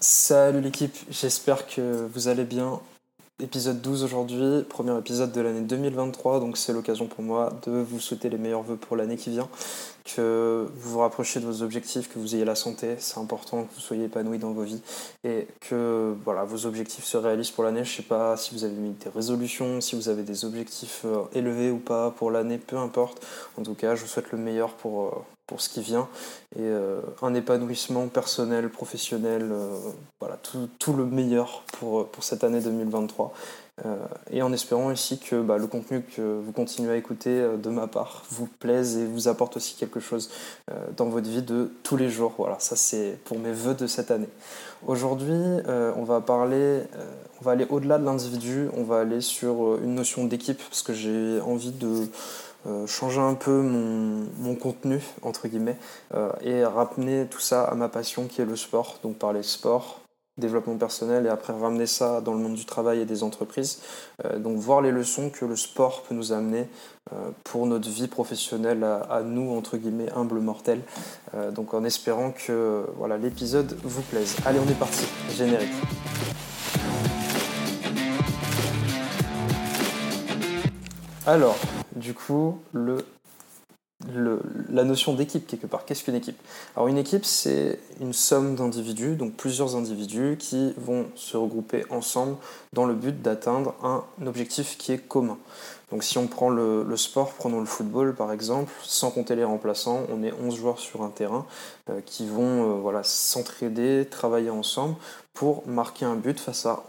Salut l'équipe, j'espère que vous allez bien. Épisode 12 aujourd'hui, premier épisode de l'année 2023, donc c'est l'occasion pour moi de vous souhaiter les meilleurs vœux pour l'année qui vient, que vous vous rapprochiez de vos objectifs, que vous ayez la santé, c'est important que vous soyez épanoui dans vos vies et que voilà, vos objectifs se réalisent pour l'année. Je sais pas si vous avez mis des résolutions, si vous avez des objectifs euh, élevés ou pas pour l'année, peu importe. En tout cas, je vous souhaite le meilleur pour, euh, pour ce qui vient et euh, un épanouissement personnel, professionnel, voilà, tout, tout, le meilleur pour, pour cette année 2023. Euh, et en espérant aussi que bah, le contenu que vous continuez à écouter euh, de ma part vous plaise et vous apporte aussi quelque chose euh, dans votre vie de tous les jours. Voilà, ça c'est pour mes voeux de cette année. Aujourd'hui, on va parler, on va aller au-delà de l'individu, on va aller sur une notion d'équipe parce que j'ai envie de changer un peu mon, mon, contenu, entre guillemets, et ramener tout ça à ma passion qui est le sport, donc parler sport, développement personnel et après ramener ça dans le monde du travail et des entreprises. Euh, donc voir les leçons que le sport peut nous amener euh, pour notre vie professionnelle à, nous, entre guillemets, humbles mortels. Euh, donc en espérant que voilà, l'épisode vous plaise. Allez, on est parti, générique. Alors, du coup, le la notion d'équipe quelque part. Qu'est-ce qu'une équipe? Alors une équipe, c'est une somme d'individus, donc plusieurs individus qui vont se regrouper ensemble dans le but d'atteindre un objectif qui est commun. Donc si on prend le, sport, prenons le football par exemple, sans compter les remplaçants, on est 11 joueurs sur un terrain euh, qui vont euh, voilà, s'entraider, travailler ensemble pour marquer un but face à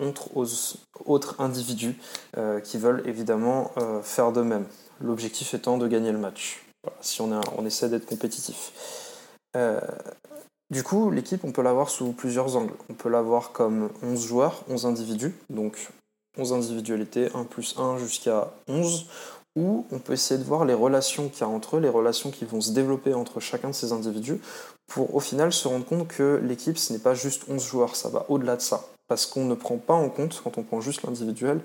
autres, individus euh, qui veulent évidemment faire de même. L'objectif étant de gagner le match si on, essaie d'être compétitif. Euh, du coup, l'équipe, on peut l'avoir sous plusieurs angles. On peut l'avoir comme 11 joueurs, 11 individus, donc 11 individualités, 1 plus 1 jusqu'à 11, ou on peut essayer de voir les relations qu'il y a entre eux, les relations qui vont se développer entre chacun de ces individus, pour au final se rendre compte que l'équipe, ce n'est pas juste 11 joueurs, ça va au-delà de ça. Parce qu'on ne prend pas en compte, quand on prend juste l'individuel,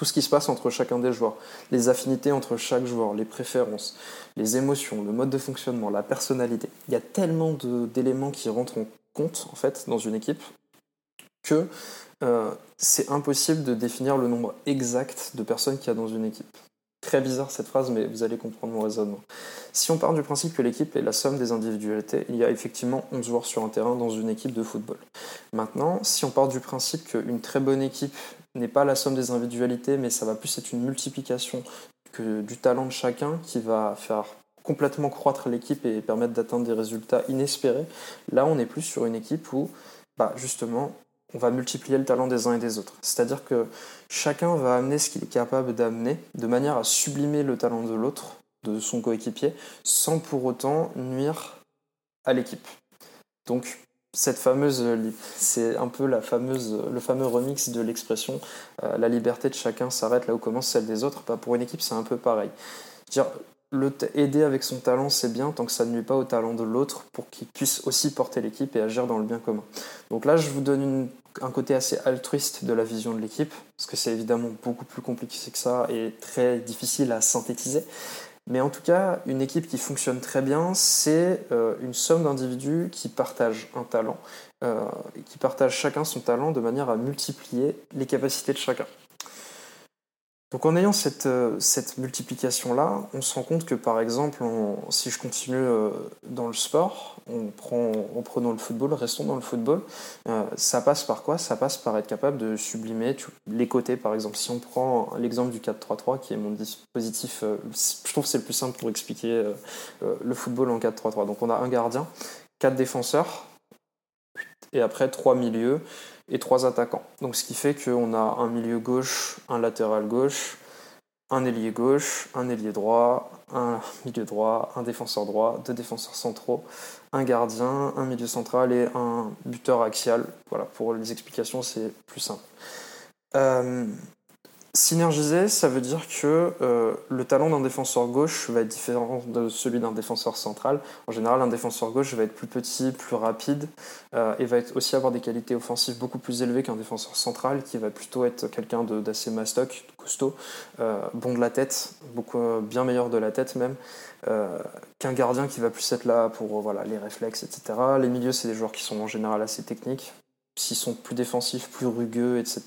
tout ce qui se passe entre chacun des joueurs, les affinités entre chaque joueur, les préférences, les émotions, le mode de fonctionnement, la personnalité. Il y a tellement d'éléments qui rentrent en compte en fait dans une équipe que euh, c'est impossible de définir le nombre exact de personnes qu'il y a dans une équipe. Très bizarre cette phrase, mais vous allez comprendre mon raisonnement. Si on part du principe que l'équipe est la somme des individualités, il y a effectivement 11 joueurs sur un terrain dans une équipe de football. Maintenant, si on part du principe qu'une très bonne équipe n'est pas la somme des individualités, mais ça va plus être une multiplication que du talent de chacun qui va faire complètement croître l'équipe et permettre d'atteindre des résultats inespérés. Là, on est plus sur une équipe où, bah, justement, on va multiplier le talent des uns et des autres. C'est-à-dire que chacun va amener ce qu'il est capable d'amener de manière à sublimer le talent de l'autre, de son coéquipier, sans pour autant nuire à l'équipe. Donc, cette fameuse, c'est un peu la fameuse, le fameux remix de l'expression euh, la liberté de chacun s'arrête là où commence celle des autres. Bah, pour une équipe, c'est un peu pareil. Dire, le aider avec son talent, c'est bien tant que ça ne nuit pas au talent de l'autre pour qu'il puisse aussi porter l'équipe et agir dans le bien commun. Donc là, je vous donne un côté assez altruiste de la vision de l'équipe, parce que c'est évidemment beaucoup plus compliqué que ça et très difficile à synthétiser. Mais en tout cas, une équipe qui fonctionne très bien, c'est euh, une somme d'individus qui partagent un talent, euh, qui partagent chacun son talent de manière à multiplier les capacités de chacun. Donc en ayant cette, euh, cette multiplication-là, on se rend compte que par exemple, si je continue euh, dans le sport, on prend, en prenant le football, restons dans le football, euh, ça passe par quoi? Ça passe par être capable de sublimer les côtés par exemple. Si on prend l'exemple du 4-3-3 qui est mon dispositif, je trouve que c'est le plus simple pour expliquer le football en 4-3-3. Donc on a un gardien, quatre défenseurs, et après trois milieux et trois attaquants. Donc ce qui fait qu'on a un milieu gauche, un latéral gauche, un ailier gauche, un ailier droit, un milieu droit, un défenseur droit, deux défenseurs centraux, un gardien, un milieu central et un buteur axial. Voilà, pour les explications, c'est plus simple. Euh, Synergiser, ça veut dire que euh, le talent d'un défenseur gauche va être différent de celui d'un défenseur central. En général, un défenseur gauche va être plus petit, plus rapide euh, et va aussi avoir des qualités offensives beaucoup plus élevées qu'un défenseur central qui va plutôt être quelqu'un d'assez mastoc, costaud, euh, bon de la tête, beaucoup bien meilleur de la tête même, qu'un gardien qui va plus être là pour voilà, les réflexes, etc. Les milieux, c'est des joueurs qui sont en général assez techniques, s'ils sont plus défensifs, plus rugueux, etc.,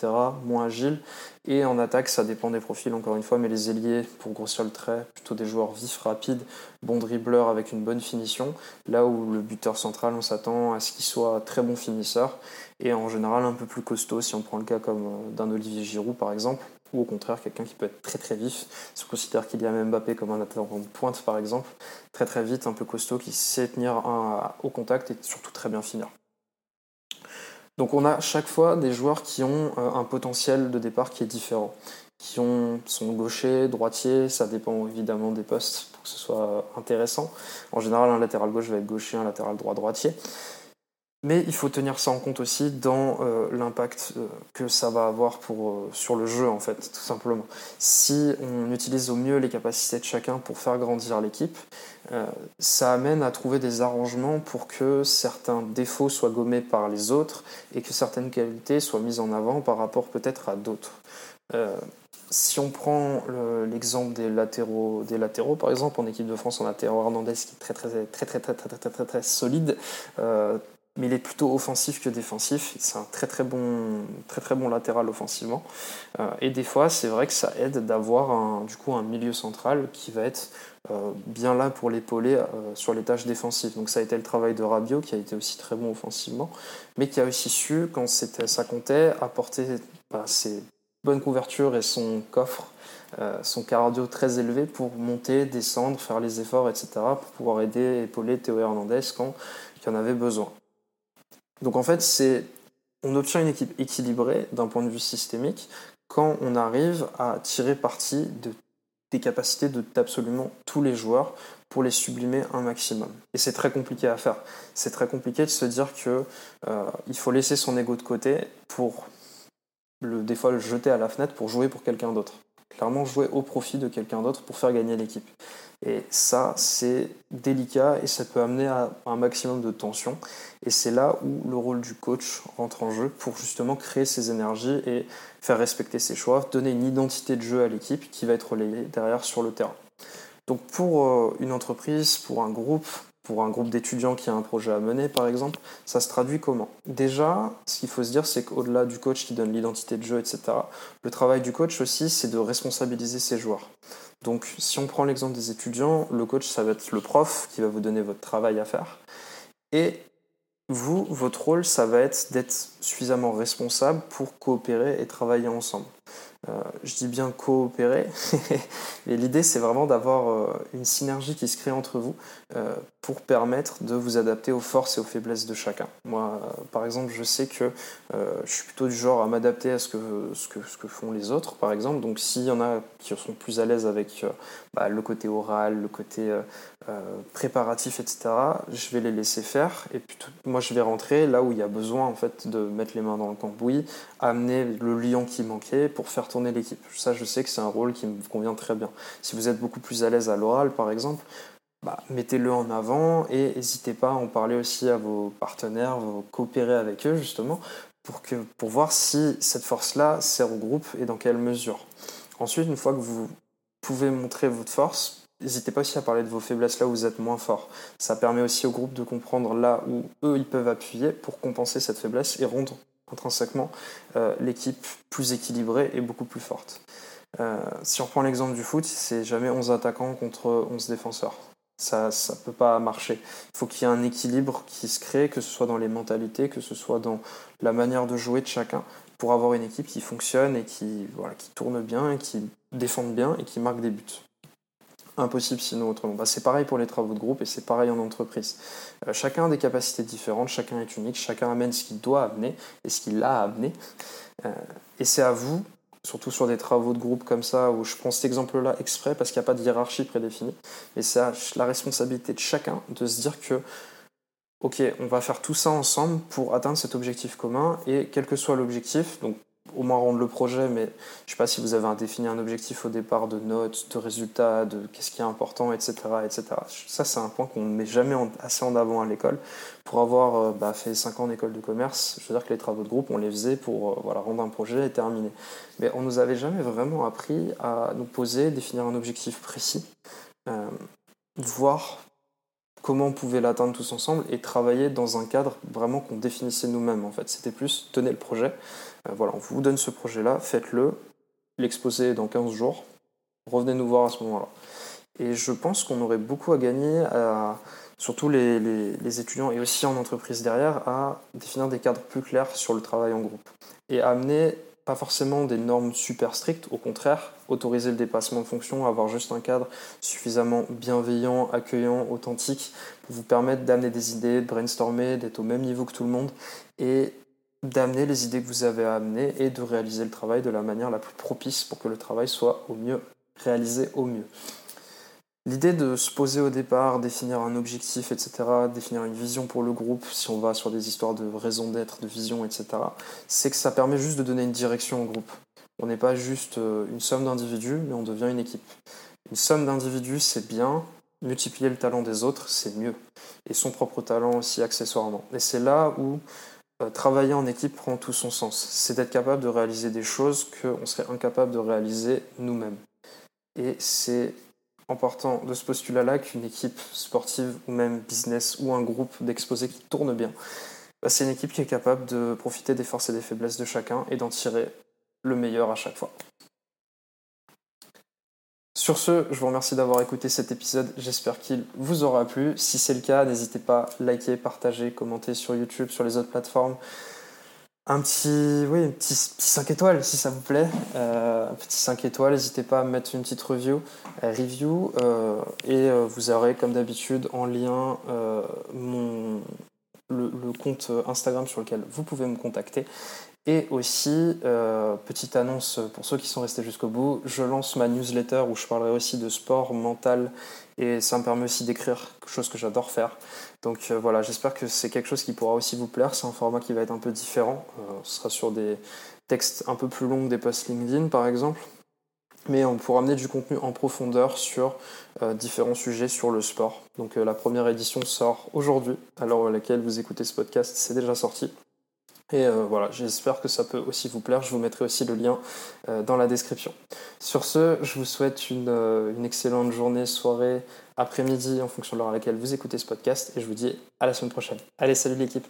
moins agiles. Et en attaque, ça dépend des profils, encore une fois, mais les ailiers, pour grossir le trait, plutôt des joueurs vifs, rapides, bons dribbleurs avec une bonne finition. Là où le buteur central, on s'attend à ce qu'il soit très bon finisseur et en général un peu plus costaud, si on prend le cas comme euh, d'un Olivier Giroud par exemple, ou au contraire quelqu'un qui peut être très très vif. Si on considère qu'il y a Mbappé comme un attaquant de pointe par exemple, très très vite, un peu costaud, qui sait tenir un, au contact et surtout très bien finir. Donc on a chaque fois des joueurs qui ont euh, un potentiel de départ qui est différent, qui ont, sont gauchers, droitiers, ça dépend évidemment des postes pour que ce soit intéressant. En général, un latéral gauche va être gaucher, un latéral droit droitier. Mais il faut tenir ça en compte aussi dans euh, l'impact euh, que ça va avoir pour, euh, sur le jeu, en fait, tout simplement. Si on utilise au mieux les capacités de chacun pour faire grandir l'équipe, ça amène à trouver des arrangements pour que certains défauts soient gommés par les autres et que certaines qualités soient mises en avant par rapport peut-être à d'autres. si on prend l'exemple des latéraux, des latéraux, par exemple, en équipe de France, on a Théo Hernandez qui est très très très très très très très très très, très solide, mais il est plutôt offensif que défensif. C'est un très très bon, très très bon latéral offensivement. Euh, et des fois, c'est vrai que ça aide d'avoir un, du coup un milieu central qui va être euh, bien là pour l'épauler euh, sur les tâches défensives. Donc ça a été le travail de Rabiot qui a été aussi très bon offensivement, mais qui a aussi su, quand ça comptait, apporter bah, ses bonnes couvertures et son coffre son cardio très élevé pour monter, descendre, faire les efforts, etc., pour pouvoir aider épauler Théo Hernandez quand il en avait besoin. Donc en fait, c'est on obtient une équipe équilibrée d'un point de vue systémique quand on arrive à tirer parti de, des capacités de absolument tous les joueurs pour les sublimer un maximum. Et c'est très compliqué à faire. C'est très compliqué de se dire que euh, il faut laisser son ego de côté pour le, des fois le jeter à la fenêtre pour jouer pour quelqu'un d'autre. Clairement jouer au profit de quelqu'un d'autre pour faire gagner l'équipe. Et ça, c'est délicat et ça peut amener à un maximum de tension. Et c'est là où le rôle du coach rentre en jeu pour justement créer ses énergies et faire respecter ses choix, donner une identité de jeu à l'équipe qui va être relayée derrière sur le terrain. Donc pour euh, une entreprise, pour un groupe, pour un groupe d'étudiants qui a un projet à mener, par exemple, ça se traduit comment? Déjà, ce qu'il faut se dire, c'est qu'au-delà du coach qui donne l'identité de jeu, etc., le travail du coach aussi, c'est de responsabiliser ses joueurs. Donc si on prend l'exemple des étudiants, le coach, ça va être le prof qui va vous donner votre travail à faire. Et vous, votre rôle, ça va être d'être suffisamment responsable pour coopérer et travailler ensemble. Euh, je dis bien coopérer, et l'idée c'est vraiment d'avoir euh, une synergie qui se crée entre vous euh, pour permettre de vous adapter aux forces et aux faiblesses de chacun. Moi, par exemple, je sais que je suis plutôt du genre à m'adapter à ce que, ce, que, ce que font les autres, par exemple. Donc s'il y en a qui sont plus à l'aise avec bah, le côté oral, le côté préparatif, etc., je vais les laisser faire, et moi je vais rentrer là où il y a besoin en fait de mettre les mains dans le cambouis, amener le lion qui manquait pour faire tourner l'équipe. Ça, je sais que c'est un rôle qui me convient très bien. Si vous êtes beaucoup plus à l'aise à l'oral, par exemple, bah, mettez-le en avant et n'hésitez pas à en parler aussi à vos partenaires, vous coopérer avec eux justement pour, que, pour voir si cette force-là sert au groupe et dans quelle mesure. Ensuite, une fois que vous pouvez montrer votre force, n'hésitez pas aussi à parler de vos faiblesses là où vous êtes moins fort. Ça permet aussi au groupe de comprendre là où eux ils peuvent appuyer pour compenser cette faiblesse et rendre intrinsèquement euh, l'équipe plus équilibrée et beaucoup plus forte. Euh, si on reprend l'exemple du foot, c'est jamais 11 attaquants contre 11 défenseurs. Ça ne peut pas marcher. Il faut qu'il y ait un équilibre qui se crée, que ce soit dans les mentalités, que ce soit dans la manière de jouer de chacun, pour avoir une équipe qui fonctionne et qui, tourne bien, qui défende bien et qui marque des buts impossible sinon autrement. Bah, c'est pareil pour les travaux de groupe et c'est pareil en entreprise. Euh, chacun a des capacités différentes, chacun est unique, chacun amène ce qu'il doit amener et ce qu'il a amené. Euh, et c'est à vous, surtout sur des travaux de groupe comme ça, où je prends cet exemple-là exprès parce qu'il n'y a pas de hiérarchie prédéfinie, mais c'est la responsabilité de chacun de se dire que ok, on va faire tout ça ensemble pour atteindre cet objectif commun et quel que soit l'objectif, donc au moins rendre le projet, mais je ne sais pas si vous avez défini un objectif au départ de notes, de résultats, de qu'est-ce qui est important, etc. etc. Ça, c'est un point qu'on ne met jamais assez en avant à l'école. Pour avoir euh, bah, fait 5 ans d'école de commerce, je veux dire que les travaux de groupe, on les faisait pour euh, voilà, rendre un projet et terminer. Mais on ne nous avait jamais vraiment appris à nous poser, définir un objectif précis, euh, voir comment on pouvait l'atteindre tous ensemble et travailler dans un cadre vraiment qu'on définissait nous-mêmes en fait. C'était plus tenez le projet, voilà, on vous donne ce projet-là, faites-le, l'exposer dans 15 jours, revenez nous voir à ce moment-là. Et je pense qu'on aurait beaucoup à gagner, surtout les, les, étudiants et aussi en entreprise derrière, à définir des cadres plus clairs sur le travail en groupe. Et à amener pas forcément des normes super strictes, au contraire, autoriser le dépassement de fonction, avoir juste un cadre suffisamment bienveillant, accueillant, authentique, pour vous permettre d'amener des idées, de brainstormer, d'être au même niveau que tout le monde, et d'amener les idées que vous avez à amener et de réaliser le travail de la manière la plus propice pour que le travail soit au mieux réalisé au mieux. L'idée de se poser au départ, définir un objectif, etc., définir une vision pour le groupe, si on va sur des histoires de raison d'être, de vision, etc., c'est que ça permet juste de donner une direction au groupe. On n'est pas juste euh, une somme d'individus, mais on devient une équipe. Une somme d'individus, c'est bien, multiplier le talent des autres, c'est mieux. Et son propre talent aussi, accessoirement. Et c'est là où euh, travailler en équipe prend tout son sens. C'est d'être capable de réaliser des choses qu'on serait incapable de réaliser nous-mêmes. Et c'est en partant de ce postulat-là qu'une équipe sportive ou même business ou un groupe d'exposés qui tourne bien, bah, c'est une équipe qui est capable de profiter des forces et des faiblesses de chacun et d'en tirer le meilleur à chaque fois. Sur ce, je vous remercie d'avoir écouté cet épisode. J'espère qu'il vous aura plu. Si c'est le cas, n'hésitez pas à liker, partager, commenter sur YouTube, sur les autres plateformes un petit, oui, petit, petit 5 étoiles si ça vous plaît. Euh, un petit 5 étoiles, n'hésitez pas à mettre une petite review. Euh, review euh, et vous aurez comme d'habitude en lien mon, le, compte Instagram sur lequel vous pouvez me contacter. Et aussi, petite annonce pour ceux qui sont restés jusqu'au bout, je lance ma newsletter où je parlerai aussi de sport mental et ça me permet aussi d'écrire quelque chose que j'adore faire. Donc euh, voilà, j'espère que c'est quelque chose qui pourra aussi vous plaire. C'est un format qui va être un peu différent. Euh, ce sera sur des textes un peu plus longs des posts LinkedIn par exemple. Mais on pourra amener du contenu en profondeur sur euh, différents sujets sur le sport. Donc la première édition sort aujourd'hui, à l'heure à laquelle vous écoutez ce podcast, c'est déjà sorti. Et voilà, j'espère que ça peut aussi vous plaire. Je vous mettrai aussi le lien dans la description. Sur ce, je vous souhaite une, une excellente journée, soirée, après-midi en fonction de l'heure à laquelle vous écoutez ce podcast et je vous dis à la semaine prochaine. Allez, salut l'équipe